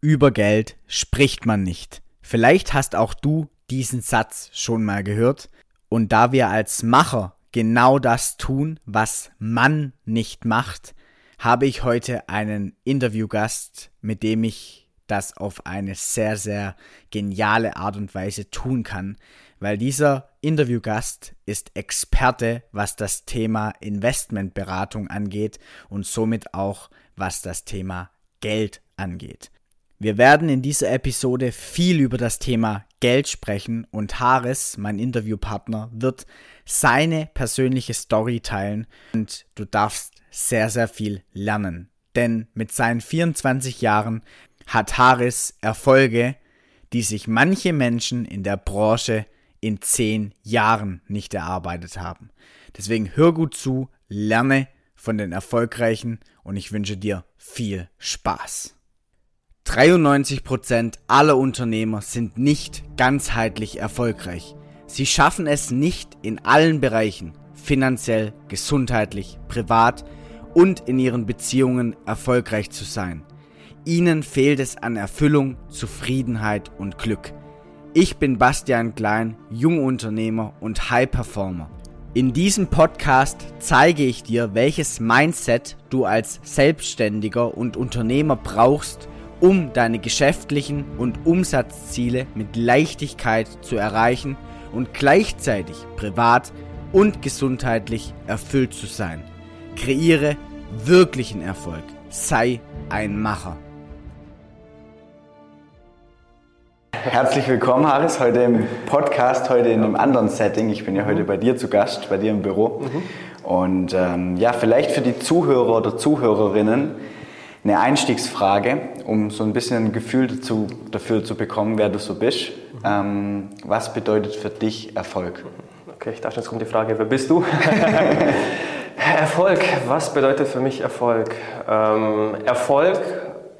über Geld spricht man nicht. Vielleicht hast auch du diesen Satz schon mal gehört. Und da wir als Macher genau das tun, was man nicht macht, habe ich heute einen Interviewgast, mit dem ich das auf eine sehr, sehr geniale Art und Weise tun kann, weil dieser Interviewgast ist Experte, was das Thema Investmentberatung angeht und somit auch was das Thema Geld angeht. Wir werden in dieser Episode viel über das Thema Geld sprechen und Haris, mein Interviewpartner, wird seine persönliche Story teilen und du darfst sehr, sehr viel lernen. Denn mit seinen 24 Jahren hat Haris Erfolge, die sich manche Menschen in der Branche in 10 Jahren nicht erarbeitet haben. Deswegen hör gut zu, lerne von den Erfolgreichen und ich wünsche dir viel Spaß. 93% aller Unternehmer sind nicht ganzheitlich erfolgreich. Sie schaffen es nicht in allen Bereichen, finanziell, gesundheitlich, privat und in ihren Beziehungen erfolgreich zu sein. Ihnen fehlt es an Erfüllung, Zufriedenheit und Glück. Ich bin Bastian Klein, Jungunternehmer und High Performer. In diesem Podcast zeige ich dir, welches Mindset du als Selbstständiger und Unternehmer brauchst, um deine geschäftlichen und Umsatzziele mit Leichtigkeit zu erreichen und gleichzeitig privat und gesundheitlich erfüllt zu sein. Kreiere wirklichen Erfolg. Sei ein Macher. Herzlich willkommen, Haris, heute im Podcast, heute in einem anderen Setting. Ich bin ja heute bei dir zu Gast, bei dir im Büro. Mhm. Und ähm, ja, vielleicht für die Zuhörer oder Zuhörerinnen, eine Einstiegsfrage, um so ein bisschen ein Gefühl dazu, dafür zu bekommen, wer du so bist. Ähm, was bedeutet für dich Erfolg? Okay, ich dachte, jetzt kommt die Frage, wer bist du? Erfolg, was bedeutet für mich Erfolg? Ähm, Erfolg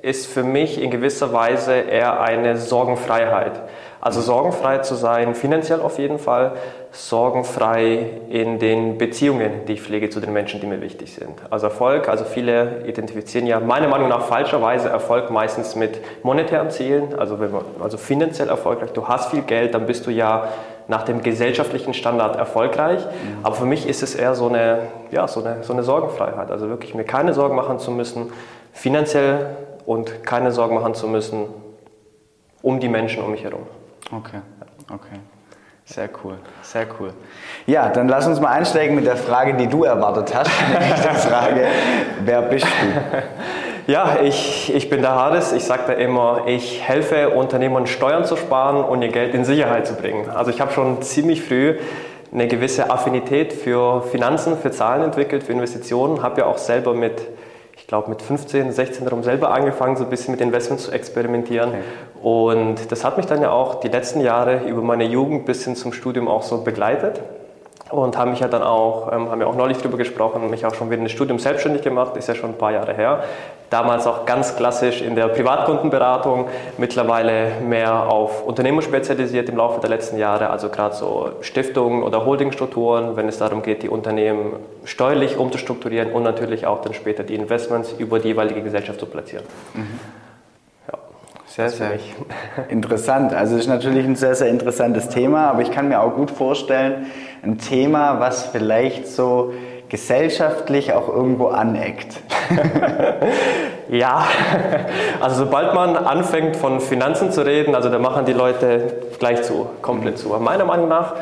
ist für mich in gewisser Weise eher eine Sorgenfreiheit. Also sorgenfrei zu sein, finanziell auf jeden Fall, sorgenfrei in den Beziehungen, die ich pflege zu den Menschen, die mir wichtig sind. Also Erfolg, also viele identifizieren ja meiner Meinung nach falscherweise Erfolg meistens mit monetären Zielen, also, wenn man, also finanziell erfolgreich. Du hast viel Geld, dann bist du ja nach dem gesellschaftlichen Standard erfolgreich. Mhm. Aber für mich ist es eher so eine, ja, so, eine, so eine Sorgenfreiheit. Also wirklich mir keine Sorgen machen zu müssen, finanziell und keine Sorgen machen zu müssen um die Menschen um mich herum. Okay, okay. Sehr cool, sehr cool. Ja, dann lass uns mal einsteigen mit der Frage, die du erwartet hast. Nämlich die Frage, wer bist du? Ja, ich, ich bin der Hades. Ich sage da immer, ich helfe Unternehmern Steuern zu sparen und ihr Geld in Sicherheit zu bringen. Also ich habe schon ziemlich früh eine gewisse Affinität für Finanzen, für Zahlen entwickelt, für Investitionen. Habe ja auch selber mit glaube mit 15, 16 darum selber angefangen, so ein bisschen mit Investments zu experimentieren. Okay. Und das hat mich dann ja auch die letzten Jahre über meine Jugend bis hin zum Studium auch so begleitet und haben mich ja dann auch, ähm, haben ja auch neulich darüber gesprochen, mich auch schon während des Studiums selbstständig gemacht, ist ja schon ein paar Jahre her. Damals auch ganz klassisch in der Privatkundenberatung, mittlerweile mehr auf Unternehmen spezialisiert im Laufe der letzten Jahre, also gerade so Stiftungen oder Holdingstrukturen, wenn es darum geht, die Unternehmen steuerlich umzustrukturieren und natürlich auch dann später die Investments über die jeweilige Gesellschaft zu platzieren. Mhm. Sehr, sehr interessant. Also es ist natürlich ein sehr, sehr interessantes Thema, aber ich kann mir auch gut vorstellen, ein Thema, was vielleicht so gesellschaftlich auch irgendwo aneckt. ja, also sobald man anfängt von Finanzen zu reden, also da machen die Leute gleich zu, komplett zu. Meiner Meinung nach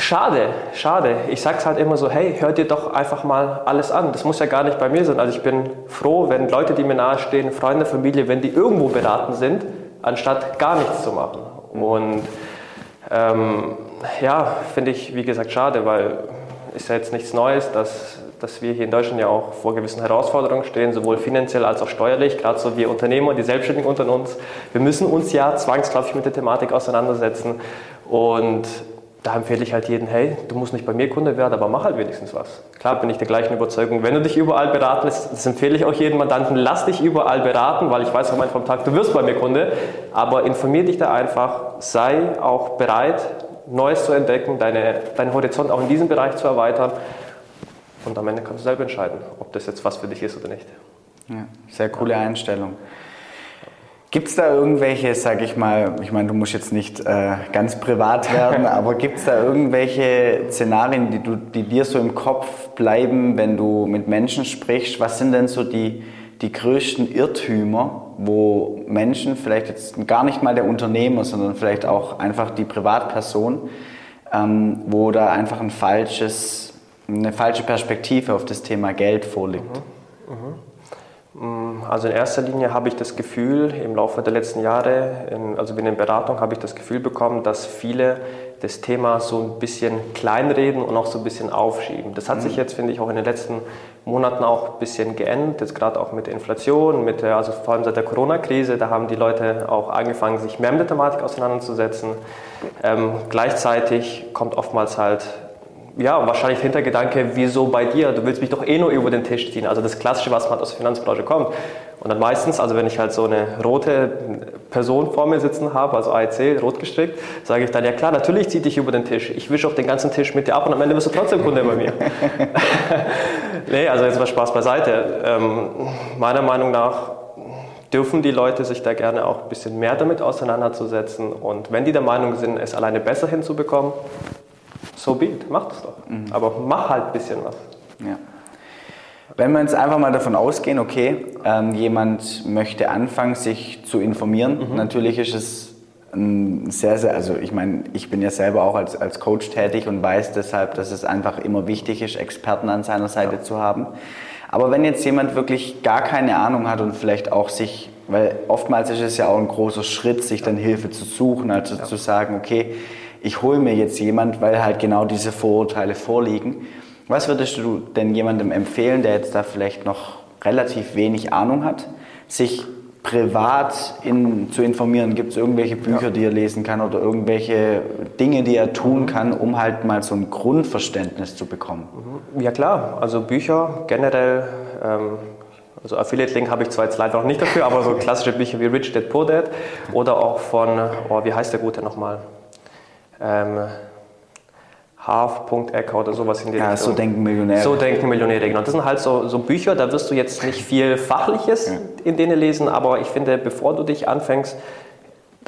Schade, schade. Ich sage es halt immer so, hey, hört dir doch einfach mal alles an. Das muss ja gar nicht bei mir sein. Also ich bin froh, wenn Leute, die mir nahestehen, Freunde, Familie, wenn die irgendwo beraten sind, anstatt gar nichts zu machen. Und ähm, ja, finde ich, wie gesagt, schade, weil ist ja jetzt nichts Neues, dass, dass wir hier in Deutschland ja auch vor gewissen Herausforderungen stehen, sowohl finanziell als auch steuerlich. Gerade so wir Unternehmer, die Selbstständigen unter uns. Wir müssen uns ja zwangsläufig mit der Thematik auseinandersetzen. Und da empfehle ich halt jeden, hey, du musst nicht bei mir Kunde werden, aber mach halt wenigstens was. Klar bin ich der gleichen Überzeugung. Wenn du dich überall beraten lässt, das empfehle ich auch jedem Mandanten, lass dich überall beraten, weil ich weiß am Ende vom Tag, du wirst bei mir Kunde, aber informier dich da einfach, sei auch bereit, Neues zu entdecken, deine, deinen Horizont auch in diesem Bereich zu erweitern und am Ende kannst du selber entscheiden, ob das jetzt was für dich ist oder nicht. Ja, sehr coole Einstellung. Gibt es da irgendwelche, sag ich mal, ich meine, du musst jetzt nicht äh, ganz privat werden, aber gibt es da irgendwelche Szenarien, die, du, die dir so im Kopf bleiben, wenn du mit Menschen sprichst? Was sind denn so die, die größten Irrtümer, wo Menschen, vielleicht jetzt gar nicht mal der Unternehmer, sondern vielleicht auch einfach die Privatperson, ähm, wo da einfach ein falsches, eine falsche Perspektive auf das Thema Geld vorliegt? Mhm. Mhm. Mm, also in erster Linie habe ich das Gefühl, im Laufe der letzten Jahre, also in der Beratung, habe ich das Gefühl bekommen, dass viele das Thema so ein bisschen kleinreden und auch so ein bisschen aufschieben. Das hat mhm. sich jetzt, finde ich, auch in den letzten Monaten auch ein bisschen geändert, jetzt gerade auch mit der Inflation, mit der, also vor allem seit der Corona-Krise, da haben die Leute auch angefangen, sich mehr mit der Thematik auseinanderzusetzen. Ähm, gleichzeitig kommt oftmals halt ja, wahrscheinlich Hintergedanke, wieso bei dir? Du willst mich doch eh nur über den Tisch ziehen. Also das Klassische, was man aus der Finanzbranche kommt. Und dann meistens, also wenn ich halt so eine rote Person vor mir sitzen habe, also AEC, rot gestrickt, sage ich dann, ja klar, natürlich ziehe dich über den Tisch. Ich wische auf den ganzen Tisch mit dir ab und am Ende bist du trotzdem Kunde bei mir. nee, also jetzt mal Spaß beiseite. Ähm, meiner Meinung nach dürfen die Leute sich da gerne auch ein bisschen mehr damit auseinanderzusetzen. Und wenn die der Meinung sind, es alleine besser hinzubekommen, so be it, mach das doch. Mhm. Aber mach halt ein bisschen was. Ja. Wenn wir jetzt einfach mal davon ausgehen, okay, ähm, jemand möchte anfangen, sich zu informieren, mhm. natürlich ist es ein sehr, sehr, also ich meine, ich bin ja selber auch als, als Coach tätig und weiß deshalb, dass es einfach immer wichtig ist, Experten an seiner Seite ja. zu haben. Aber wenn jetzt jemand wirklich gar keine Ahnung hat und vielleicht auch sich, weil oftmals ist es ja auch ein großer Schritt, sich dann Hilfe zu suchen, also ja. zu sagen, okay, ich hole mir jetzt jemand, weil halt genau diese Vorurteile vorliegen. Was würdest du denn jemandem empfehlen, der jetzt da vielleicht noch relativ wenig Ahnung hat, sich privat in, zu informieren? Gibt es irgendwelche Bücher, ja. die er lesen kann oder irgendwelche Dinge, die er tun kann, um halt mal so ein Grundverständnis zu bekommen? Mhm. Ja klar, also Bücher generell. Ähm also Affiliate Link habe ich zwar jetzt leider noch nicht dafür, aber so klassische Bücher wie Rich Dad Poor Dad oder auch von, oh, wie heißt der gute nochmal? Ähm, Half.ecker oder sowas in die ja, Richtung. So denken Millionäre. So denken Millionäre, genau. Das sind halt so, so Bücher, da wirst du jetzt nicht viel Fachliches ja. in denen lesen, aber ich finde, bevor du dich anfängst,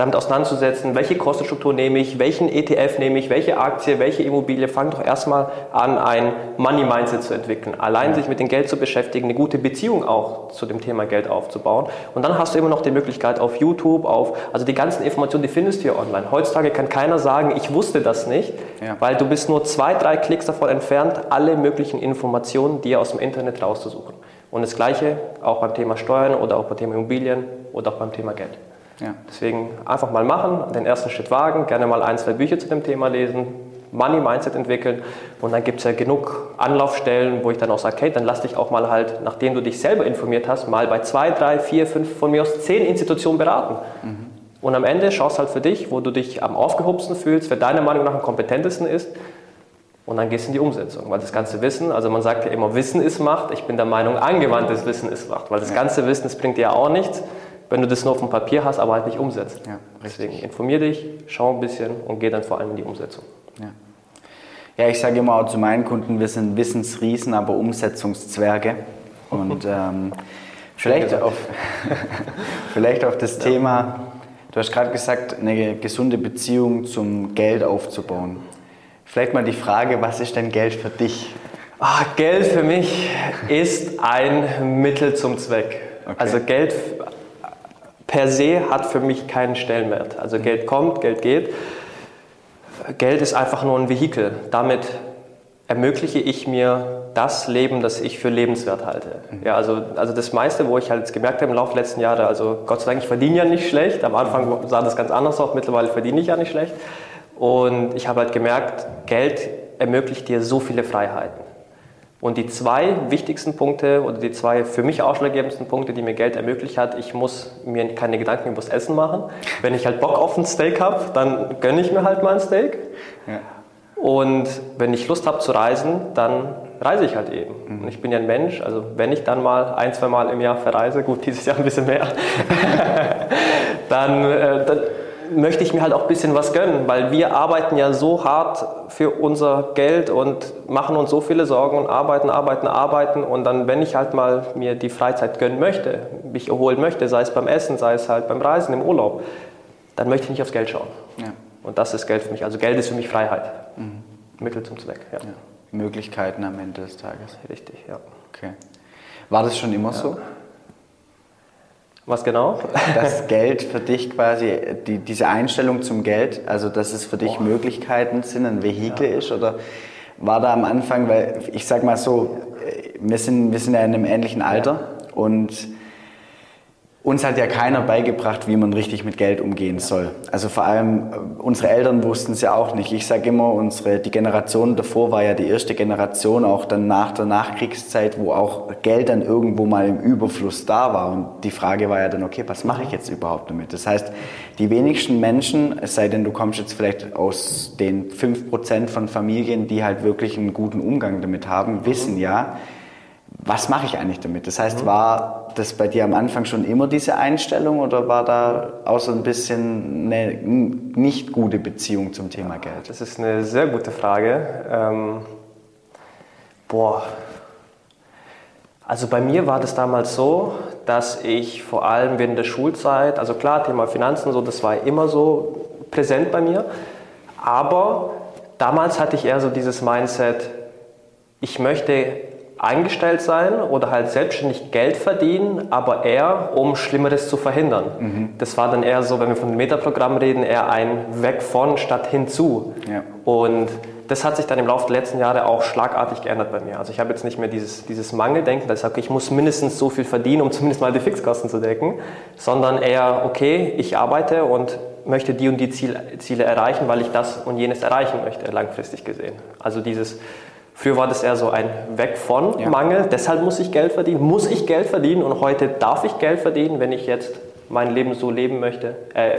damit auseinanderzusetzen, welche Kostenstruktur nehme ich, welchen ETF nehme ich, welche Aktie, welche Immobilie, fang doch erstmal an, ein Money-Mindset zu entwickeln. Allein sich mit dem Geld zu beschäftigen, eine gute Beziehung auch zu dem Thema Geld aufzubauen. Und dann hast du immer noch die Möglichkeit auf YouTube, auf, also die ganzen Informationen, die findest du hier online. Heutzutage kann keiner sagen, ich wusste das nicht, ja. weil du bist nur zwei, drei Klicks davon entfernt, alle möglichen Informationen dir aus dem Internet rauszusuchen. Und das Gleiche auch beim Thema Steuern oder auch beim Thema Immobilien oder auch beim Thema Geld. Ja. Deswegen einfach mal machen, den ersten Schritt wagen, gerne mal ein, zwei Bücher zu dem Thema lesen, Money Mindset entwickeln und dann gibt es ja genug Anlaufstellen, wo ich dann auch sage, okay, dann lass dich auch mal halt, nachdem du dich selber informiert hast, mal bei zwei, drei, vier, fünf, von mir aus zehn Institutionen beraten. Mhm. Und am Ende schaust halt für dich, wo du dich am aufgehobsten fühlst, wer deiner Meinung nach am kompetentesten ist und dann gehst du in die Umsetzung, weil das ganze Wissen, also man sagt ja immer, Wissen ist Macht, ich bin der Meinung, angewandtes Wissen ist Macht, weil das ganze Wissen, das bringt dir ja auch nichts, wenn du das nur auf dem Papier hast, aber halt nicht umsetzt. Ja, Deswegen informier dich, schau ein bisschen und geh dann vor allem in die Umsetzung. Ja. Ja, ich sage immer auch zu meinen Kunden, wir sind Wissensriesen, aber Umsetzungszwerge. Und ähm, vielleicht, auf, vielleicht auf das ja. Thema, du hast gerade gesagt, eine gesunde Beziehung zum Geld aufzubauen. Vielleicht mal die Frage, was ist denn Geld für dich? Ach, Geld für mich ist ein Mittel zum Zweck. Okay. Also Geld per se hat für mich keinen Stellenwert. Also Geld kommt, Geld geht. Geld ist einfach nur ein Vehikel. Damit ermögliche ich mir das Leben, das ich für lebenswert halte. Mhm. Ja, also, also das meiste, wo ich halt gemerkt habe im Laufe der letzten Jahre, also Gott sei Dank, ich verdiene ja nicht schlecht. Am Anfang sah das ganz anders aus, mittlerweile verdiene ich ja nicht schlecht. Und ich habe halt gemerkt, Geld ermöglicht dir so viele Freiheiten. Und die zwei wichtigsten Punkte oder die zwei für mich ausschlaggebendsten Punkte, die mir Geld ermöglicht hat, ich muss mir keine Gedanken über das Essen machen. Wenn ich halt Bock auf ein Steak habe, dann gönne ich mir halt mal ein Steak. Ja. Und wenn ich Lust habe zu reisen, dann reise ich halt eben. Mhm. Und ich bin ja ein Mensch, also wenn ich dann mal ein, zwei Mal im Jahr verreise, gut, dieses Jahr ein bisschen mehr, dann, äh, dann möchte ich mir halt auch ein bisschen was gönnen, weil wir arbeiten ja so hart für unser Geld und machen uns so viele Sorgen und arbeiten, arbeiten, arbeiten und dann, wenn ich halt mal mir die Freizeit gönnen möchte, mich erholen möchte, sei es beim Essen, sei es halt beim Reisen, im Urlaub, dann möchte ich nicht aufs Geld schauen. Ja. Und das ist Geld für mich. Also Geld ist für mich Freiheit. Mhm. Mittel zum Zweck. Ja. Ja. Möglichkeiten am Ende des Tages. Richtig, ja. Okay. War das schon immer so? Was genau? Das Geld für dich quasi, die, diese Einstellung zum Geld, also dass es für dich oh. Möglichkeiten sind, ein Vehikel ja. ist oder war da am Anfang, weil ich sag mal so, wir sind, wir sind ja in einem ähnlichen Alter ja. und uns hat ja keiner beigebracht, wie man richtig mit Geld umgehen soll. Also vor allem äh, unsere Eltern wussten es ja auch nicht. Ich sage immer, unsere, die Generation davor war ja die erste Generation, auch dann nach der Nachkriegszeit, wo auch Geld dann irgendwo mal im Überfluss da war. Und die Frage war ja dann, okay, was mache ich jetzt überhaupt damit? Das heißt, die wenigsten Menschen, es sei denn, du kommst jetzt vielleicht aus den 5% von Familien, die halt wirklich einen guten Umgang damit haben, wissen ja, was mache ich eigentlich damit? Das heißt, mhm. war das bei dir am Anfang schon immer diese Einstellung oder war da auch so ein bisschen eine nicht gute Beziehung zum Thema Geld? Das ist eine sehr gute Frage. Ähm, boah. Also bei mir war das damals so, dass ich vor allem während der Schulzeit, also klar, Thema Finanzen, so, das war immer so präsent bei mir, aber damals hatte ich eher so dieses Mindset, ich möchte eingestellt sein oder halt selbstständig Geld verdienen, aber eher, um Schlimmeres zu verhindern. Mhm. Das war dann eher so, wenn wir von dem Metaprogramm reden, eher ein Weg von statt hinzu. Ja. Und das hat sich dann im Laufe der letzten Jahre auch schlagartig geändert bei mir. Also ich habe jetzt nicht mehr dieses, dieses Mangeldenken, dass ich sage, ich muss mindestens so viel verdienen, um zumindest mal die Fixkosten zu decken, sondern eher, okay, ich arbeite und möchte die und die Ziele, Ziele erreichen, weil ich das und jenes erreichen möchte, langfristig gesehen. Also dieses Früher war das eher so ein Weg von ja. Mangel, deshalb muss ich Geld verdienen, muss ich Geld verdienen und heute darf ich Geld verdienen, wenn ich jetzt mein Leben so leben möchte, äh,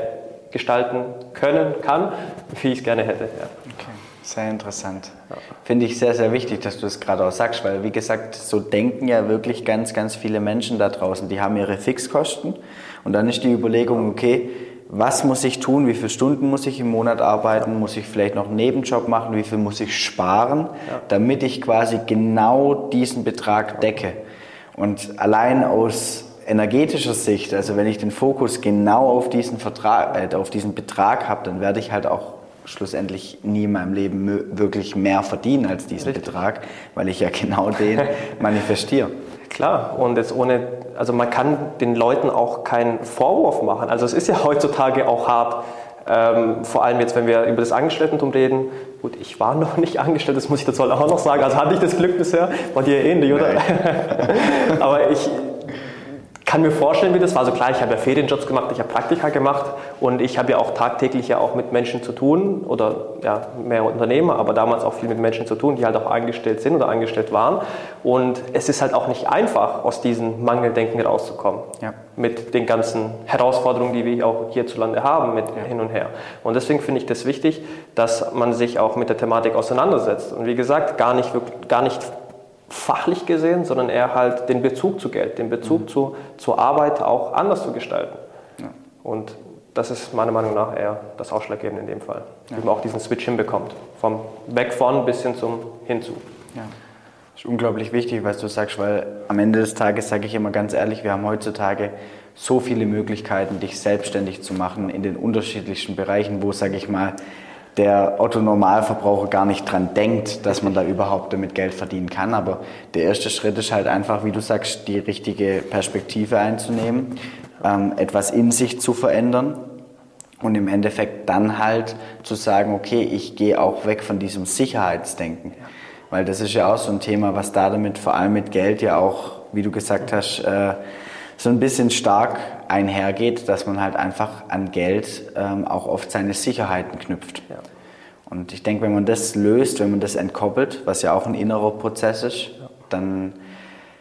gestalten können, kann, wie ich es gerne hätte. Ja. Okay. Sehr interessant. Ja. Finde ich sehr, sehr wichtig, dass du es gerade auch sagst, weil wie gesagt, so denken ja wirklich ganz, ganz viele Menschen da draußen. Die haben ihre Fixkosten und dann ist die Überlegung, okay, was muss ich tun, wie viele Stunden muss ich im Monat arbeiten, muss ich vielleicht noch einen Nebenjob machen, wie viel muss ich sparen, ja. damit ich quasi genau diesen Betrag decke. Und allein aus energetischer Sicht, also wenn ich den Fokus genau auf diesen, Vertrag, äh, auf diesen Betrag habe, dann werde ich halt auch schlussendlich nie in meinem Leben wirklich mehr verdienen als diesen Richtig. Betrag, weil ich ja genau den manifestiere. Klar, und jetzt ohne, also man kann den Leuten auch keinen Vorwurf machen. Also es ist ja heutzutage auch hart, ähm, vor allem jetzt, wenn wir über das Angestelltentum reden. Gut, ich war noch nicht angestellt, das muss ich dazu auch noch sagen. Also hatte ich das Glück bisher, war dir ähnlich, oder? Aber ich, kann mir vorstellen, wie das war. Also klar, ich habe ja Ferienjobs gemacht, ich habe Praktika gemacht und ich habe ja auch tagtäglich ja auch mit Menschen zu tun oder ja, mehr Unternehmer, aber damals auch viel mit Menschen zu tun, die halt auch angestellt sind oder angestellt waren. Und es ist halt auch nicht einfach, aus diesem Mangeldenken rauszukommen. Ja. Mit den ganzen Herausforderungen, die wir auch hierzulande haben, mit ja. hin und her. Und deswegen finde ich das wichtig, dass man sich auch mit der Thematik auseinandersetzt. Und wie gesagt, gar nicht, gar nicht fachlich gesehen, sondern eher halt den Bezug zu Geld, den Bezug mhm. zu, zur Arbeit auch anders zu gestalten. Ja. Und das ist meiner Meinung nach eher das Ausschlaggebende in dem Fall, ja. wie man auch diesen Switch hinbekommt, vom Weg von bis hin zum Hinzu. Ja. Das ist unglaublich wichtig, was du sagst, weil am Ende des Tages sage ich immer ganz ehrlich, wir haben heutzutage so viele Möglichkeiten, dich selbstständig zu machen in den unterschiedlichsten Bereichen, wo, sage ich mal, der Otto-Normalverbraucher gar nicht dran denkt, dass man da überhaupt damit Geld verdienen kann. Aber der erste Schritt ist halt einfach, wie du sagst, die richtige Perspektive einzunehmen, ähm, etwas in sich zu verändern und im Endeffekt dann halt zu sagen, okay, ich gehe auch weg von diesem Sicherheitsdenken. Weil das ist ja auch so ein Thema, was da damit vor allem mit Geld ja auch, wie du gesagt hast, äh, so ein bisschen stark einhergeht, dass man halt einfach an Geld ähm, auch oft seine Sicherheiten knüpft. Ja. Und ich denke, wenn man das löst, wenn man das entkoppelt, was ja auch ein innerer Prozess ist, ja. dann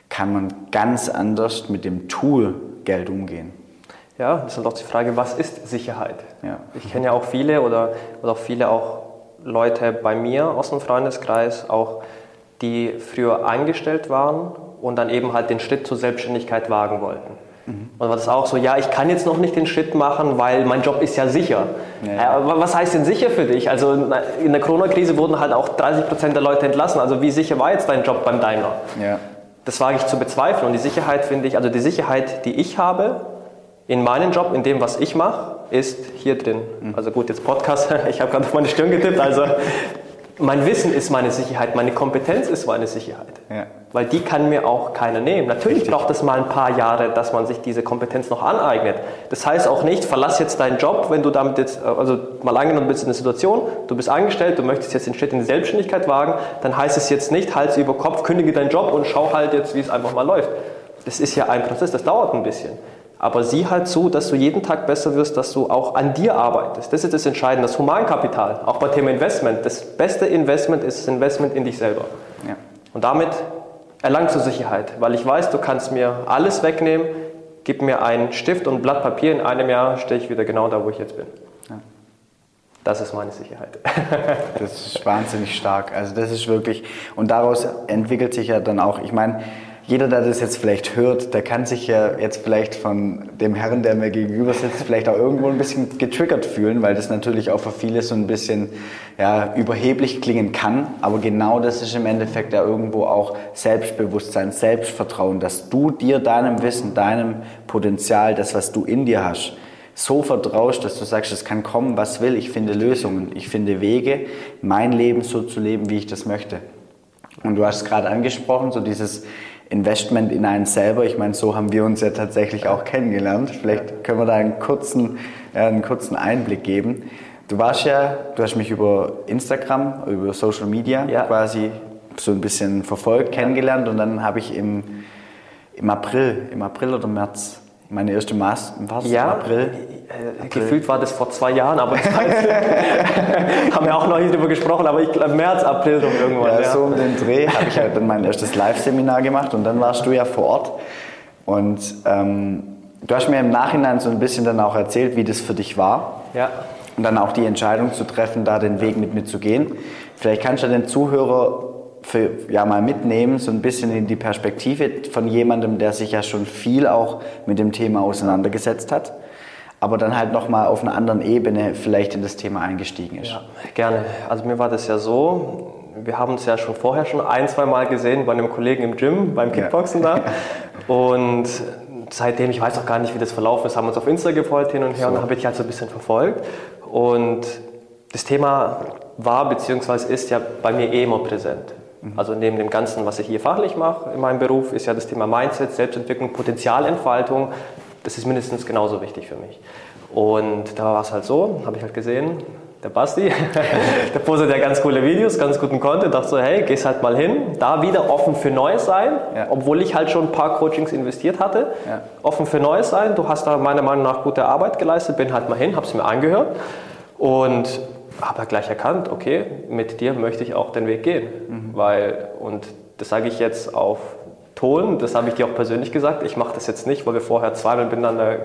kann man ganz anders mit dem Tool Geld umgehen. Ja, das ist halt auch die Frage, was ist Sicherheit? Ja. Ich kenne ja auch viele oder, oder auch viele auch Leute bei mir aus dem Freundeskreis, auch die früher eingestellt waren und dann eben halt den Schritt zur Selbstständigkeit wagen wollten. Mhm. Und war das auch so, ja, ich kann jetzt noch nicht den Schritt machen, weil mein Job ist ja sicher. Ja. Äh, was heißt denn sicher für dich? Also in der Corona-Krise wurden halt auch 30 Prozent der Leute entlassen. Also wie sicher war jetzt dein Job beim Daimler? Ja. Das wage ich zu bezweifeln. Und die Sicherheit finde ich, also die Sicherheit, die ich habe in meinem Job, in dem, was ich mache, ist hier drin. Mhm. Also gut, jetzt Podcast, ich habe gerade auf meine Stirn getippt, also mein Wissen ist meine Sicherheit, meine Kompetenz ist meine Sicherheit. Ja. Weil die kann mir auch keiner nehmen. Natürlich Richtig. braucht es mal ein paar Jahre, dass man sich diese Kompetenz noch aneignet. Das heißt auch nicht, verlass jetzt deinen Job, wenn du damit jetzt, also mal angenommen bist in der Situation, du bist angestellt, du möchtest jetzt den Schritt in die Selbstständigkeit wagen, dann heißt es jetzt nicht, Hals über Kopf, kündige deinen Job und schau halt jetzt, wie es einfach mal läuft. Das ist ja ein Prozess, das dauert ein bisschen. Aber sieh halt zu, dass du jeden Tag besser wirst, dass du auch an dir arbeitest. Das ist das Entscheidende, das Humankapital. Auch bei Thema Investment. Das beste Investment ist das Investment in dich selber. Ja. Und damit erlangst du Sicherheit, weil ich weiß, du kannst mir alles wegnehmen, gib mir einen Stift und ein Blatt Papier, in einem Jahr stehe ich wieder genau da, wo ich jetzt bin. Ja. Das ist meine Sicherheit. das ist wahnsinnig stark. Also das ist wirklich, und daraus entwickelt sich ja dann auch, ich meine, jeder, der das jetzt vielleicht hört, der kann sich ja jetzt vielleicht von dem Herrn, der mir gegenüber sitzt, vielleicht auch irgendwo ein bisschen getriggert fühlen, weil das natürlich auch für viele so ein bisschen ja, überheblich klingen kann. Aber genau das ist im Endeffekt ja irgendwo auch Selbstbewusstsein, Selbstvertrauen, dass du dir deinem Wissen, deinem Potenzial, das, was du in dir hast, so vertraust, dass du sagst, es kann kommen, was will. Ich finde Lösungen, ich finde Wege, mein Leben so zu leben, wie ich das möchte. Und du hast es gerade angesprochen, so dieses Investment in einen selber. Ich meine, so haben wir uns ja tatsächlich auch kennengelernt. Vielleicht können wir da einen kurzen, äh, einen kurzen Einblick geben. Du warst ja, du hast mich über Instagram, über Social Media ja. quasi so ein bisschen verfolgt, kennengelernt und dann habe ich im, im April, im April oder März meine erste Maß, was? Ja, April? Äh, gefühlt war das vor zwei Jahren, aber haben wir auch noch nicht drüber gesprochen, aber ich glaube März, April rum irgendwann. Ja, ja. so um den Dreh habe ich halt dann mein erstes Live-Seminar gemacht und dann warst du ja vor Ort und ähm, du hast mir im Nachhinein so ein bisschen dann auch erzählt, wie das für dich war. Ja. Und dann auch die Entscheidung zu treffen, da den Weg mit mir zu gehen. Vielleicht kannst du den Zuhörer für, ja, mal mitnehmen, so ein bisschen in die Perspektive von jemandem, der sich ja schon viel auch mit dem Thema auseinandergesetzt hat, aber dann halt nochmal auf einer anderen Ebene vielleicht in das Thema eingestiegen ist. Ja, gerne. Also mir war das ja so, wir haben uns ja schon vorher schon ein, zwei Mal gesehen bei einem Kollegen im Gym, beim Kickboxen ja. da. Und seitdem, ich weiß auch gar nicht, wie das verlaufen ist, haben wir uns auf Insta gefolgt hin und her so. und habe ich halt so ein bisschen verfolgt. Und das Thema war bzw. ist ja bei mir eh immer präsent. Mhm. Also neben dem Ganzen, was ich hier fachlich mache in meinem Beruf, ist ja das Thema Mindset, Selbstentwicklung, Potenzialentfaltung, das ist mindestens genauso wichtig für mich. Und da war es halt so, habe ich halt gesehen, der Basti, der postet ja ganz coole Videos, ganz guten Content, dachte so, hey, gehst halt mal hin, da wieder offen für Neues sein, ja. obwohl ich halt schon ein paar Coachings investiert hatte, ja. offen für Neues sein, du hast da meiner Meinung nach gute Arbeit geleistet, bin halt mal hin, habe es mir angehört und habe gleich erkannt, okay, mit dir möchte ich auch den Weg gehen. Mhm. Weil, und das sage ich jetzt auf Ton, das habe ich dir auch persönlich gesagt, ich mache das jetzt nicht, weil wir vorher zweimal miteinander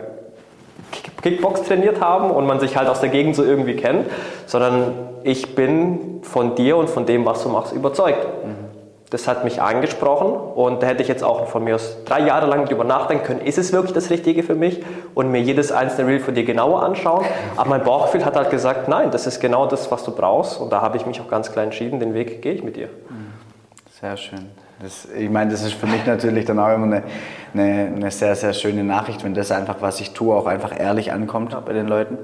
Kickbox trainiert haben und man sich halt aus der Gegend so irgendwie kennt, sondern ich bin von dir und von dem, was du machst, überzeugt. Mhm. Das hat mich angesprochen und da hätte ich jetzt auch von mir aus drei Jahre lang drüber nachdenken können, ist es wirklich das Richtige für mich und mir jedes einzelne Reel von dir genauer anschauen. Aber mein Bauchgefühl hat halt gesagt, nein, das ist genau das, was du brauchst und da habe ich mich auch ganz klar entschieden, den Weg gehe ich mit dir. Sehr schön. Das, ich meine, das ist für mich natürlich dann auch immer eine, eine, eine, sehr, sehr schöne Nachricht, wenn das einfach, was ich tue, auch einfach ehrlich ankommt bei den Leuten.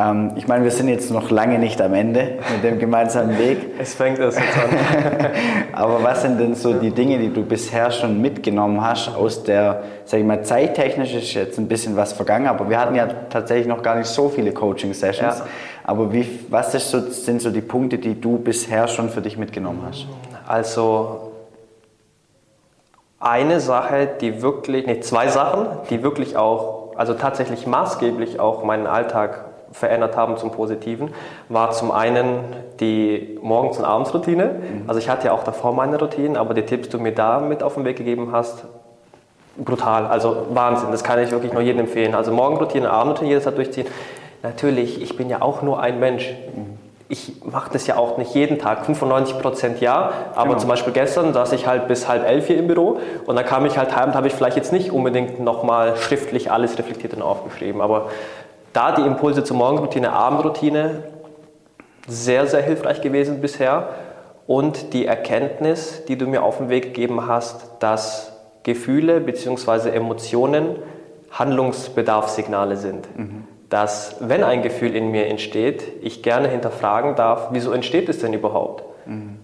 Ähm, ich meine, wir sind jetzt noch lange nicht am Ende mit dem gemeinsamen Weg. Es fängt erst jetzt an. Aber was sind denn so die Dinge, die du bisher schon mitgenommen hast aus der, sag ich mal, zeittechnisch ist jetzt ein bisschen was vergangen, aber wir hatten ja tatsächlich noch gar nicht so viele Coaching-Sessions. Ja. Aber wie, was so, sind so die Punkte, die du bisher schon für dich mitgenommen hast? Also eine Sache, die wirklich, nee, zwei Sachen, die wirklich auch, also tatsächlich maßgeblich auch meinen Alltag verändert haben zum Positiven, war zum einen die Morgens- und Abendsroutine. Mhm. Also ich hatte ja auch davor meine Routinen, aber die Tipps, die du mir da mit auf den Weg gegeben hast, brutal, also Wahnsinn, das kann ich wirklich nur jedem empfehlen. Also Morgenroutine, Abendroutine, jedes Tag durchziehen. Natürlich, ich bin ja auch nur ein Mensch. Ich mache das ja auch nicht jeden Tag, 95 Prozent ja, aber genau. zum Beispiel gestern saß ich halt bis halb elf hier im Büro und dann kam ich halt heim und habe ich vielleicht jetzt nicht unbedingt nochmal schriftlich alles reflektiert und aufgeschrieben, aber da die Impulse zur Morgenroutine, Abendroutine sehr, sehr hilfreich gewesen bisher und die Erkenntnis, die du mir auf den Weg gegeben hast, dass Gefühle bzw. Emotionen Handlungsbedarfssignale sind. Mhm dass wenn ein Gefühl in mir entsteht, ich gerne hinterfragen darf, wieso entsteht es denn überhaupt? Mhm.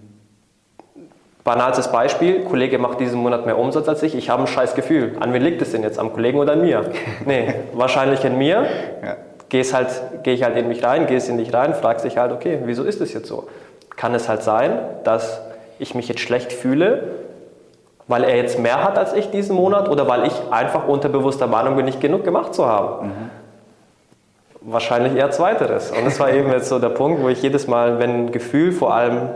Banales Beispiel, Kollege macht diesen Monat mehr Umsatz als ich, ich habe ein scheiß Gefühl. An wen liegt es denn jetzt? Am Kollegen oder an mir? Nee, wahrscheinlich in mir. Ja. Geh's halt, gehe ich halt in mich rein, gehst in dich rein, fragst dich halt, okay, wieso ist es jetzt so? Kann es halt sein, dass ich mich jetzt schlecht fühle, weil er jetzt mehr hat als ich diesen Monat oder weil ich einfach unterbewusster Meinung bin, nicht genug gemacht zu haben? Mhm. Wahrscheinlich eher zweiteres. Und das war eben jetzt so der Punkt, wo ich jedes Mal, wenn ein Gefühl vor allem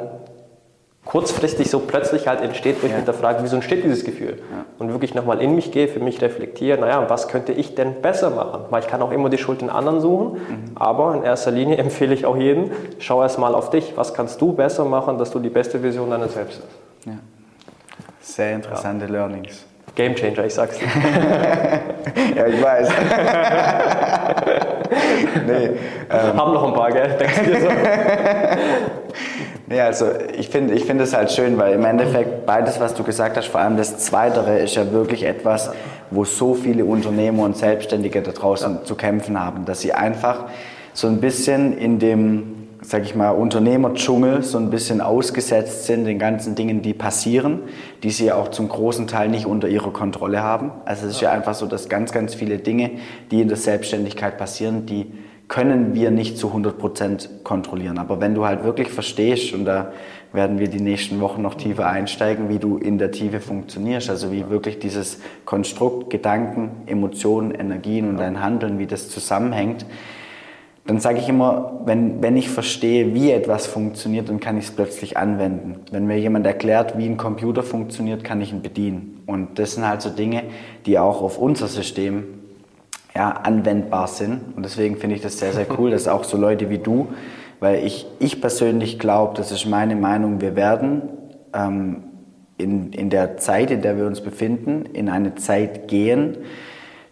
kurzfristig so plötzlich halt entsteht, wo ich ja. hinterfrage, wieso entsteht dieses Gefühl? Ja. Und wirklich nochmal in mich gehe, für mich reflektiere, naja, was könnte ich denn besser machen? Weil ich kann auch immer die Schuld in anderen suchen, mhm. aber in erster Linie empfehle ich auch jedem, schau erst mal auf dich, was kannst du besser machen, dass du die beste Version deiner selbst bist. Ja. Sehr interessante ja. Learnings. Game Changer, ich sag's dir. ja, ich weiß. nee, ähm, Haben noch ein paar, gell? Denkst du dir so? Nee, also ich finde ich find es halt schön, weil im Endeffekt beides, was du gesagt hast, vor allem das Zweitere, ist ja wirklich etwas, wo so viele Unternehmer und Selbstständige da draußen ja. zu kämpfen haben, dass sie einfach so ein bisschen in dem sag ich mal, Unternehmerdschungel so ein bisschen ausgesetzt sind den ganzen Dingen, die passieren, die sie ja auch zum großen Teil nicht unter ihrer Kontrolle haben. Also es ist ja einfach so, dass ganz, ganz viele Dinge, die in der Selbstständigkeit passieren, die können wir nicht zu 100 Prozent kontrollieren. Aber wenn du halt wirklich verstehst, und da werden wir die nächsten Wochen noch tiefer einsteigen, wie du in der Tiefe funktionierst, also wie wirklich dieses Konstrukt, Gedanken, Emotionen, Energien und dein Handeln, wie das zusammenhängt, dann sage ich immer, wenn, wenn ich verstehe, wie etwas funktioniert, dann kann ich es plötzlich anwenden. Wenn mir jemand erklärt, wie ein Computer funktioniert, kann ich ihn bedienen. Und das sind halt so Dinge, die auch auf unser System ja, anwendbar sind. Und deswegen finde ich das sehr, sehr cool, dass auch so Leute wie du, weil ich, ich persönlich glaube, das ist meine Meinung, wir werden ähm, in, in der Zeit, in der wir uns befinden, in eine Zeit gehen,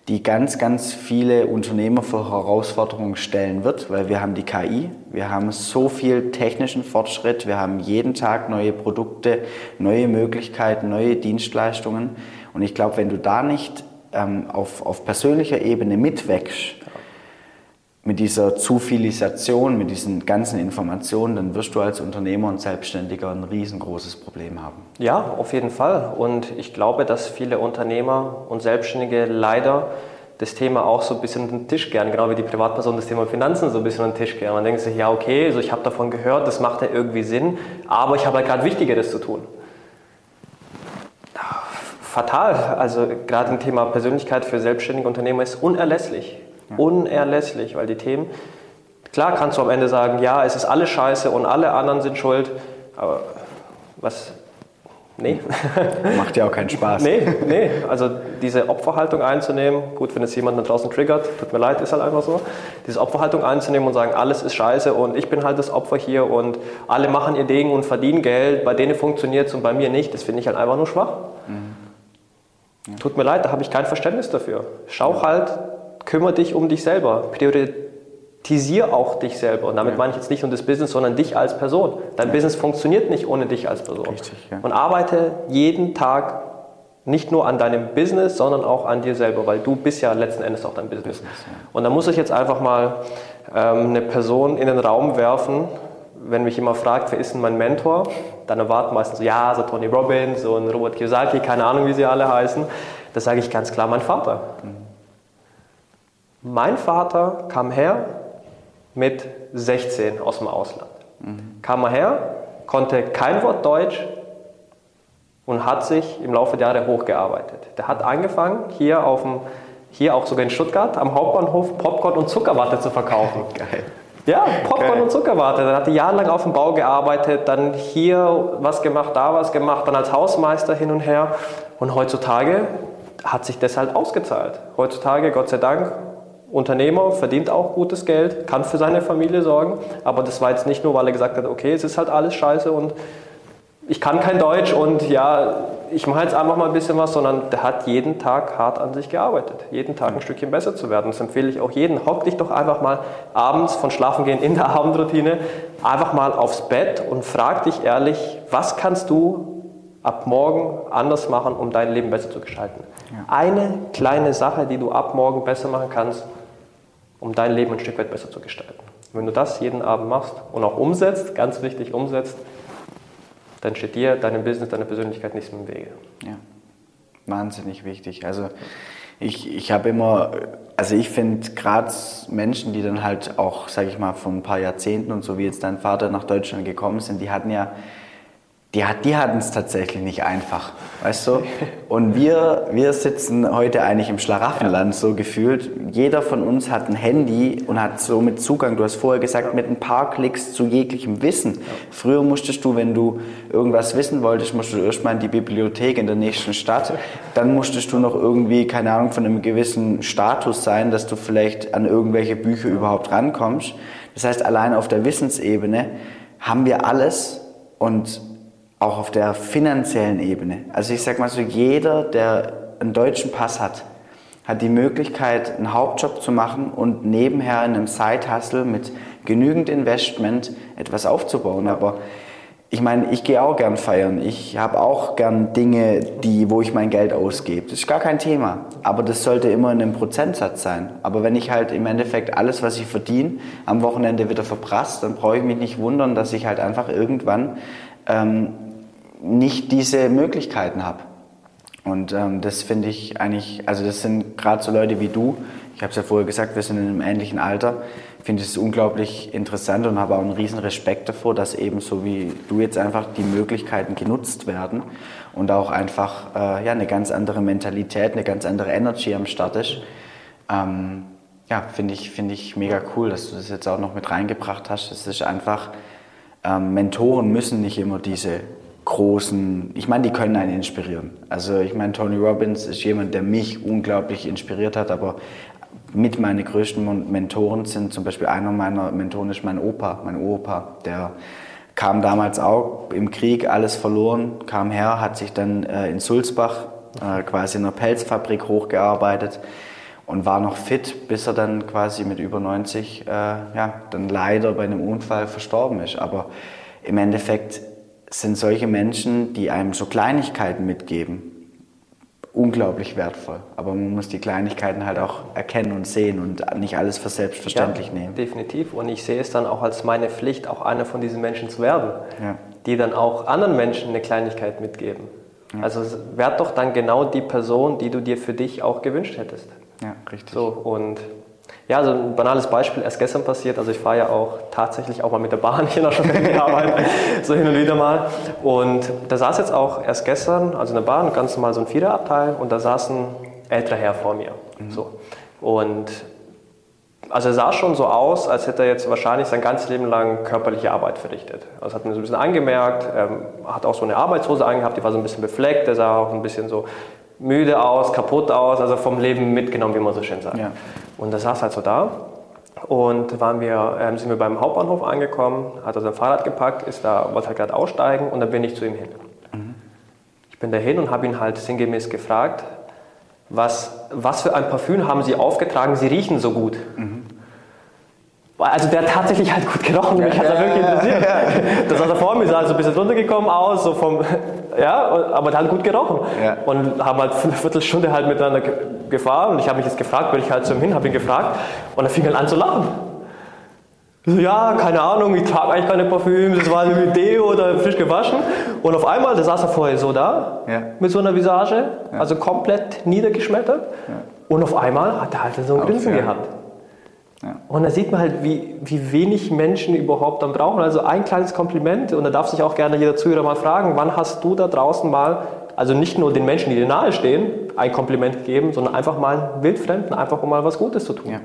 die ganz, ganz viele Unternehmer vor Herausforderungen stellen wird, weil wir haben die KI, wir haben so viel technischen Fortschritt, wir haben jeden Tag neue Produkte, neue Möglichkeiten, neue Dienstleistungen. Und ich glaube, wenn du da nicht ähm, auf, auf persönlicher Ebene mitwächst, mit dieser Zufilisation, mit diesen ganzen Informationen, dann wirst du als Unternehmer und Selbstständiger ein riesengroßes Problem haben. Ja, auf jeden Fall. Und ich glaube, dass viele Unternehmer und Selbstständige leider das Thema auch so ein bisschen unter den Tisch gern, genau wie die Privatperson das Thema Finanzen so ein bisschen unter den Tisch gern. Man denkt sich, ja okay, also ich habe davon gehört, das macht ja irgendwie Sinn, aber ich habe halt gerade Wichtigeres zu tun. Fatal. Also gerade ein Thema Persönlichkeit für selbstständige Unternehmer ist unerlässlich. Unerlässlich, weil die Themen, klar kannst du am Ende sagen, ja, es ist alles scheiße und alle anderen sind schuld, aber was, nee. Macht ja auch keinen Spaß. Nee, nee, also diese Opferhaltung einzunehmen, gut, wenn es jemanden da draußen triggert, tut mir leid, ist halt einfach so, diese Opferhaltung einzunehmen und sagen, alles ist scheiße und ich bin halt das Opfer hier und alle machen ihr Ding und verdienen Geld, bei denen funktioniert es und bei mir nicht, das finde ich halt einfach nur schwach. Mhm. Ja. Tut mir leid, da habe ich kein Verständnis dafür. Schau ja. halt, kümmere dich um dich selber. Priorisiere auch dich selber. Und damit ja. meine ich jetzt nicht nur das Business, sondern dich als Person. Dein. Business funktioniert nicht ohne dich als Person. Richtig. Und arbeite jeden Tag nicht nur an deinem Business, sondern auch an dir selber, weil du bist ja letzten Endes auch dein Business. Business Und da muss ich jetzt einfach mal ähm, eine Person in den Raum werfen, wenn mich jemand fragt, wer ist denn mein Mentor, dann erwarten meistens so, ja, so Tony Robbins und Robert Kiyosaki, keine Ahnung, wie sie alle heißen. Da sage ich ganz klar, mein Vater. Mhm. Mein Vater kam her mit 16 aus dem Ausland. Mhm. Kam er her, konnte kein Wort Deutsch und hat sich im Laufe der Jahre hochgearbeitet. Der hat angefangen, hier, auf dem, hier auch sogar in Stuttgart am Hauptbahnhof Popcorn und Zuckerwatte zu verkaufen. Geil. Ja, Popcorn Geil. und Zuckerwatte. Dann hat er jahrelang auf dem Bau gearbeitet, dann hier was gemacht, da was gemacht, dann als Hausmeister hin und her. Und heutzutage hat sich das halt ausgezahlt. Heutzutage, Gott sei Dank, Unternehmer, verdient auch gutes Geld, kann für seine Familie sorgen, aber das war jetzt nicht nur, weil er gesagt hat, okay, es ist halt alles scheiße und ich kann kein Deutsch und ja, ich mache jetzt einfach mal ein bisschen was, sondern der hat jeden Tag hart an sich gearbeitet, jeden Tag ein Stückchen besser zu werden. Das empfehle ich auch jedem. Hock dich doch einfach mal abends von Schlafen gehen in der Abendroutine einfach mal aufs Bett und frag dich ehrlich, was kannst du ab morgen anders machen, um dein Leben besser zu gestalten? Ja. Eine kleine Sache, die du ab morgen besser machen kannst, um dein Leben ein Stück weit besser zu gestalten. Wenn du das jeden Abend machst und auch umsetzt, ganz wichtig umsetzt, dann steht dir, deinem Business, deiner Persönlichkeit nichts im Wege. Ja, wahnsinnig wichtig. Also ich, ich habe immer, also ich finde gerade Menschen, die dann halt auch, sage ich mal, vor ein paar Jahrzehnten und so wie jetzt dein Vater nach Deutschland gekommen sind, die hatten ja die, die hatten es tatsächlich nicht einfach, weißt du? Und wir, wir sitzen heute eigentlich im Schlaraffenland, so gefühlt. Jeder von uns hat ein Handy und hat somit Zugang, du hast vorher gesagt, mit ein paar Klicks zu jeglichem Wissen. Früher musstest du, wenn du irgendwas wissen wolltest, musstest du erstmal in die Bibliothek in der nächsten Stadt. Dann musstest du noch irgendwie, keine Ahnung, von einem gewissen Status sein, dass du vielleicht an irgendwelche Bücher überhaupt rankommst. Das heißt, allein auf der Wissensebene haben wir alles und auch auf der finanziellen Ebene. Also ich sage mal so, jeder, der einen deutschen Pass hat, hat die Möglichkeit, einen Hauptjob zu machen und nebenher in einem Side-Hustle mit genügend Investment etwas aufzubauen. Aber ich meine, ich gehe auch gern feiern. Ich habe auch gern Dinge, die, wo ich mein Geld ausgebe. Das ist gar kein Thema. Aber das sollte immer in einem Prozentsatz sein. Aber wenn ich halt im Endeffekt alles, was ich verdiene, am Wochenende wieder verprasse, dann brauche ich mich nicht wundern, dass ich halt einfach irgendwann ähm, nicht diese Möglichkeiten habe. Und ähm, das finde ich eigentlich, also das sind gerade so Leute wie du, ich habe es ja vorher gesagt, wir sind in einem ähnlichen Alter, finde es unglaublich interessant und habe auch einen riesen Respekt davor, dass eben so wie du jetzt einfach die Möglichkeiten genutzt werden und auch einfach äh, ja, eine ganz andere Mentalität, eine ganz andere Energy am Start ist. Ähm, ja, finde ich, find ich mega cool, dass du das jetzt auch noch mit reingebracht hast. Es ist einfach, ähm, Mentoren müssen nicht immer diese großen, ich meine, die können einen inspirieren. Also ich meine, Tony Robbins ist jemand, der mich unglaublich inspiriert hat, aber mit meinen größten Mentoren sind zum Beispiel einer meiner Mentoren ist mein Opa, mein Opa, der kam damals auch im Krieg, alles verloren, kam her, hat sich dann äh, in Sulzbach äh, quasi in einer Pelzfabrik hochgearbeitet und war noch fit, bis er dann quasi mit über 90 äh, ja, dann leider bei einem Unfall verstorben ist. Aber im Endeffekt sind solche Menschen, die einem so Kleinigkeiten mitgeben, unglaublich wertvoll. Aber man muss die Kleinigkeiten halt auch erkennen und sehen und nicht alles für selbstverständlich ja, nehmen. Definitiv. Und ich sehe es dann auch als meine Pflicht, auch einer von diesen Menschen zu werden, ja. die dann auch anderen Menschen eine Kleinigkeit mitgeben. Ja. Also werd doch dann genau die Person, die du dir für dich auch gewünscht hättest. Ja, richtig. So, und ja, also ein banales Beispiel, erst gestern passiert. Also ich fahre ja auch tatsächlich auch mal mit der Bahn hier nach Stuttgart so hin und wieder mal. Und da saß jetzt auch erst gestern, also in der Bahn, ganz normal so ein Viererabteil und da saß ein älterer Herr vor mir. Mhm. So. Und also er sah schon so aus, als hätte er jetzt wahrscheinlich sein ganzes Leben lang körperliche Arbeit verrichtet. Also hat mir so ein bisschen angemerkt, er hat auch so eine Arbeitshose angehabt, die war so ein bisschen befleckt, er sah auch ein bisschen so müde aus, kaputt aus, also vom Leben mitgenommen, wie man so schön sagt. Ja. Und da saß halt so da und waren wir, ähm, sind wir beim Hauptbahnhof angekommen, hat er sein Fahrrad gepackt, ist da, wollte halt gerade aussteigen und dann bin ich zu ihm hin. Mhm. Ich bin da hin und habe ihn halt sinngemäß gefragt, was, was für ein Parfüm haben Sie aufgetragen, Sie riechen so gut. Mhm. Also der hat tatsächlich halt gut gerochen, mich hat er wirklich interessiert. Das sah er vor mir, sah so ein bisschen runtergekommen aus, so vom, ja, aber der hat gut gerochen. Ja. Und haben halt eine Viertelstunde halt miteinander gefahren und ich habe mich jetzt gefragt, bin ich halt zu ihm hin, habe ihn gefragt und er fing halt an zu lachen. So, ja, keine Ahnung, ich trage eigentlich keine Parfüm, das war eine Deo oder frisch gewaschen. Und auf einmal, da saß er vorher so da, ja. mit so einer Visage, ja. also komplett niedergeschmettert. Und auf einmal hat er halt so ein Grinsen gehabt. Ja. Und da sieht man halt, wie, wie wenig Menschen überhaupt dann brauchen. Also ein kleines Kompliment, und da darf sich auch gerne jeder Zuhörer mal fragen, wann hast du da draußen mal, also nicht nur den Menschen, die dir nahe stehen, ein Kompliment gegeben, sondern einfach mal Wildfremden, einfach um mal was Gutes zu tun. Ja.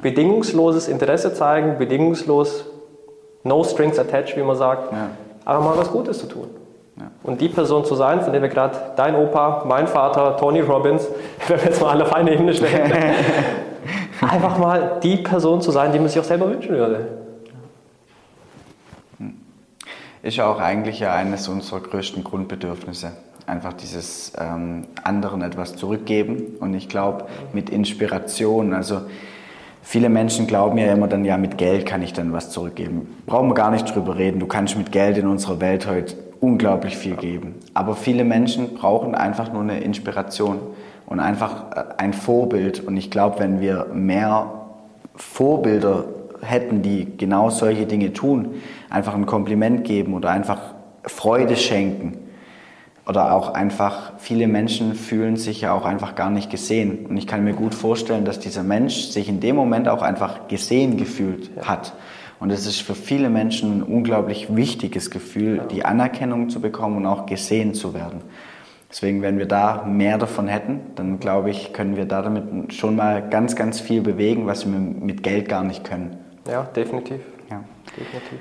Bedingungsloses Interesse zeigen, bedingungslos, no strings attached, wie man sagt, ja. aber mal was Gutes zu tun. Und die Person zu sein, von der wir gerade, dein Opa, mein Vater, Tony Robbins, wenn wir jetzt mal alle auf eine Ebene stellen, einfach mal die Person zu sein, die man sich auch selber wünschen würde. Ist ja auch eigentlich ja eines unserer größten Grundbedürfnisse. Einfach dieses ähm, anderen etwas zurückgeben. Und ich glaube, mit Inspiration, also viele Menschen glauben ja immer dann, ja, mit Geld kann ich dann was zurückgeben. Brauchen wir gar nicht drüber reden. Du kannst mit Geld in unserer Welt heute unglaublich viel geben. Aber viele Menschen brauchen einfach nur eine Inspiration und einfach äh, ein Vorbild. Und ich glaube, wenn wir mehr Vorbilder hätten, die genau solche Dinge tun, einfach ein Kompliment geben oder einfach Freude schenken. Oder auch einfach, viele Menschen fühlen sich ja auch einfach gar nicht gesehen. Und ich kann mir gut vorstellen, dass dieser Mensch sich in dem Moment auch einfach gesehen gefühlt hat. Und es ist für viele Menschen ein unglaublich wichtiges Gefühl, die Anerkennung zu bekommen und auch gesehen zu werden. Deswegen, wenn wir da mehr davon hätten, dann glaube ich, können wir da damit schon mal ganz, ganz viel bewegen, was wir mit Geld gar nicht können. Ja, definitiv. Ja. definitiv.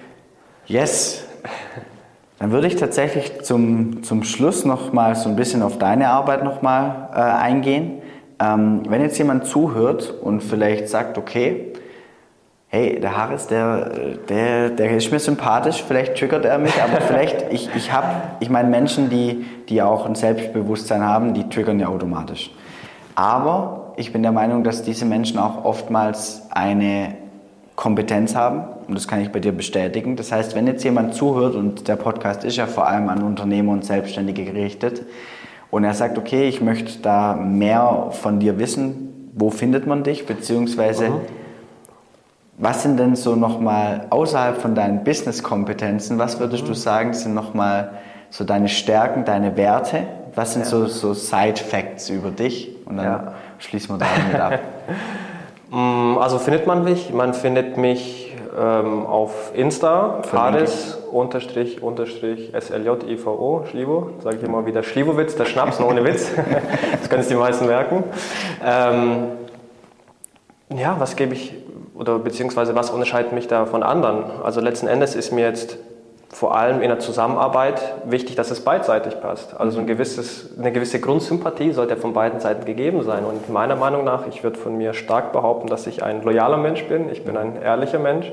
Yes. Dann würde ich tatsächlich zum, zum Schluss noch mal so ein bisschen auf deine Arbeit noch mal äh, eingehen. Ähm, wenn jetzt jemand zuhört und vielleicht sagt, okay, hey, der Harris, der, der, der ist mir sympathisch, vielleicht triggert er mich, aber vielleicht, ich, ich habe, ich meine, Menschen, die, die auch ein Selbstbewusstsein haben, die triggern ja automatisch. Aber ich bin der Meinung, dass diese Menschen auch oftmals eine Kompetenz haben und das kann ich bei dir bestätigen. Das heißt, wenn jetzt jemand zuhört und der Podcast ist ja vor allem an Unternehmer und Selbstständige gerichtet und er sagt, okay, ich möchte da mehr von dir wissen, wo findet man dich, beziehungsweise mhm. Was sind denn so nochmal außerhalb von deinen Business-Kompetenzen, was würdest mhm. du sagen, sind nochmal so deine Stärken, deine Werte? Was sind ja. so, so Side-Facts über dich? Und dann ja. schließen wir damit ab. Mm, also findet man mich, man findet mich ähm, auf Insta, Fares unterstrich unterstrich SLJ-IVO, Schlivo, sage ich immer wieder Schliwowitz, der Schnaps, ohne Witz. das können sich die meisten merken. Ähm, ja, was gebe ich, oder beziehungsweise was unterscheidet mich da von anderen? Also letzten Endes ist mir jetzt vor allem in der Zusammenarbeit wichtig, dass es beidseitig passt. Also ein gewisses, eine gewisse Grundsympathie sollte von beiden Seiten gegeben sein. Und meiner Meinung nach, ich würde von mir stark behaupten, dass ich ein loyaler Mensch bin. Ich bin ein ehrlicher Mensch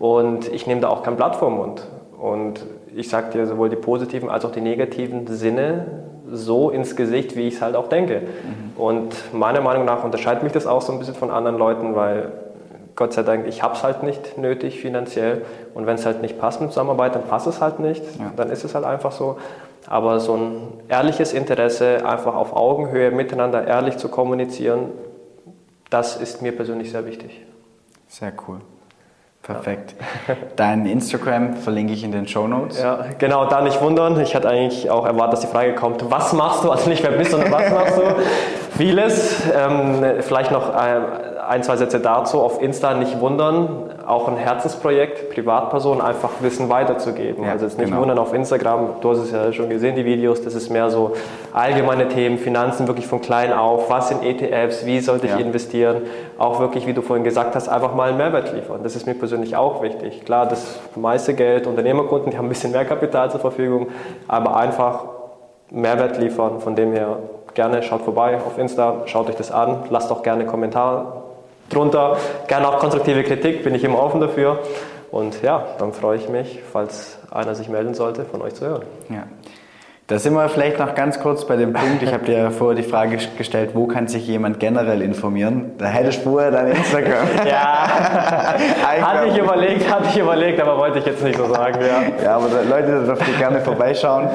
und ich nehme da auch kein Blatt vom Mund. Und ich sage dir sowohl die positiven als auch die negativen Sinne so ins Gesicht, wie ich es halt auch denke. Mhm. Und meiner Meinung nach unterscheidet mich das auch so ein bisschen von anderen Leuten, weil Gott sei Dank, ich habe es halt nicht nötig finanziell. Und wenn es halt nicht passt mit Zusammenarbeit, dann passt es halt nicht. Ja. Dann ist es halt einfach so. Aber so ein ehrliches Interesse, einfach auf Augenhöhe miteinander ehrlich zu kommunizieren, das ist mir persönlich sehr wichtig. Sehr cool. Perfekt. Dein Instagram verlinke ich in den Show Notes. Ja, genau, da nicht wundern. Ich hatte eigentlich auch erwartet, dass die Frage kommt, was machst du? Also nicht wer bist, sondern was machst du? Vieles. Ähm, vielleicht noch äh, ein, zwei Sätze dazu. Auf Insta nicht wundern, auch ein Herzensprojekt, Privatpersonen einfach Wissen weiterzugeben. Ja, also jetzt nicht genau. wundern auf Instagram, du hast es ja schon gesehen, die Videos, das ist mehr so allgemeine Themen, Finanzen wirklich von klein auf, was sind ETFs, wie sollte ich ja. investieren, auch wirklich, wie du vorhin gesagt hast, einfach mal einen Mehrwert liefern. Das ist mir persönlich auch wichtig. Klar, das meiste Geld, Unternehmerkunden, die haben ein bisschen mehr Kapital zur Verfügung, aber einfach Mehrwert liefern, von dem her gerne schaut vorbei auf Insta, schaut euch das an, lasst auch gerne Kommentare drunter. Gerne auch konstruktive Kritik, bin ich immer offen dafür. Und ja, dann freue ich mich, falls einer sich melden sollte, von euch zu hören. Ja. Da sind wir vielleicht noch ganz kurz bei dem Punkt. Ich habe dir vorher die Frage gestellt, wo kann sich jemand generell informieren? Da hättest du vorher dein Instagram. ja, hatte ich überlegt, hatte ich überlegt, aber wollte ich jetzt nicht so sagen. Ja, ja aber Leute, da dürft ihr gerne vorbeischauen.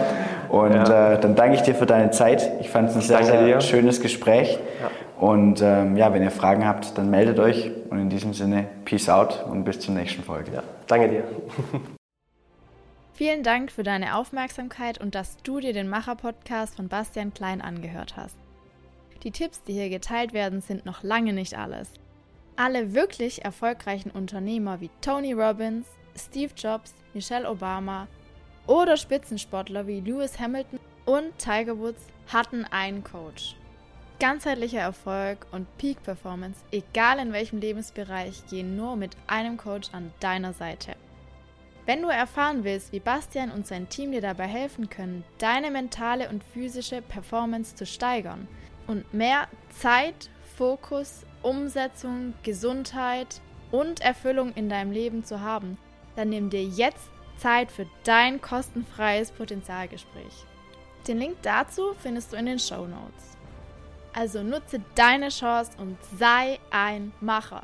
Und ja. äh, dann danke ich dir für deine Zeit. Ich fand es ein sehr, sehr schönes Gespräch. Ja. Und ähm, ja, wenn ihr Fragen habt, dann meldet euch. Und in diesem Sinne, Peace out und bis zur nächsten Folge. Ja, danke dir. Vielen Dank für deine Aufmerksamkeit und dass du dir den Macher-Podcast von Bastian Klein angehört hast. Die Tipps, die hier geteilt werden, sind noch lange nicht alles. Alle wirklich erfolgreichen Unternehmer wie Tony Robbins, Steve Jobs, Michelle Obama oder Spitzensportler wie Lewis Hamilton und Tiger Woods hatten einen Coach. Ganzheitlicher Erfolg und Peak Performance, egal in welchem Lebensbereich, gehen nur mit einem Coach an deiner Seite. Wenn du erfahren willst, wie Bastian und sein Team dir dabei helfen können, deine mentale und physische Performance zu steigern und mehr Zeit, Fokus Umsetzung, Gesundheit und Erfüllung in deinem Leben zu haben, dann nimm dir jetzt Zeit für dein kostenfreies Potenzialgespräch. Den Link dazu findest du in den Show Notes. Also nutze deine Chance und sei ein Macher.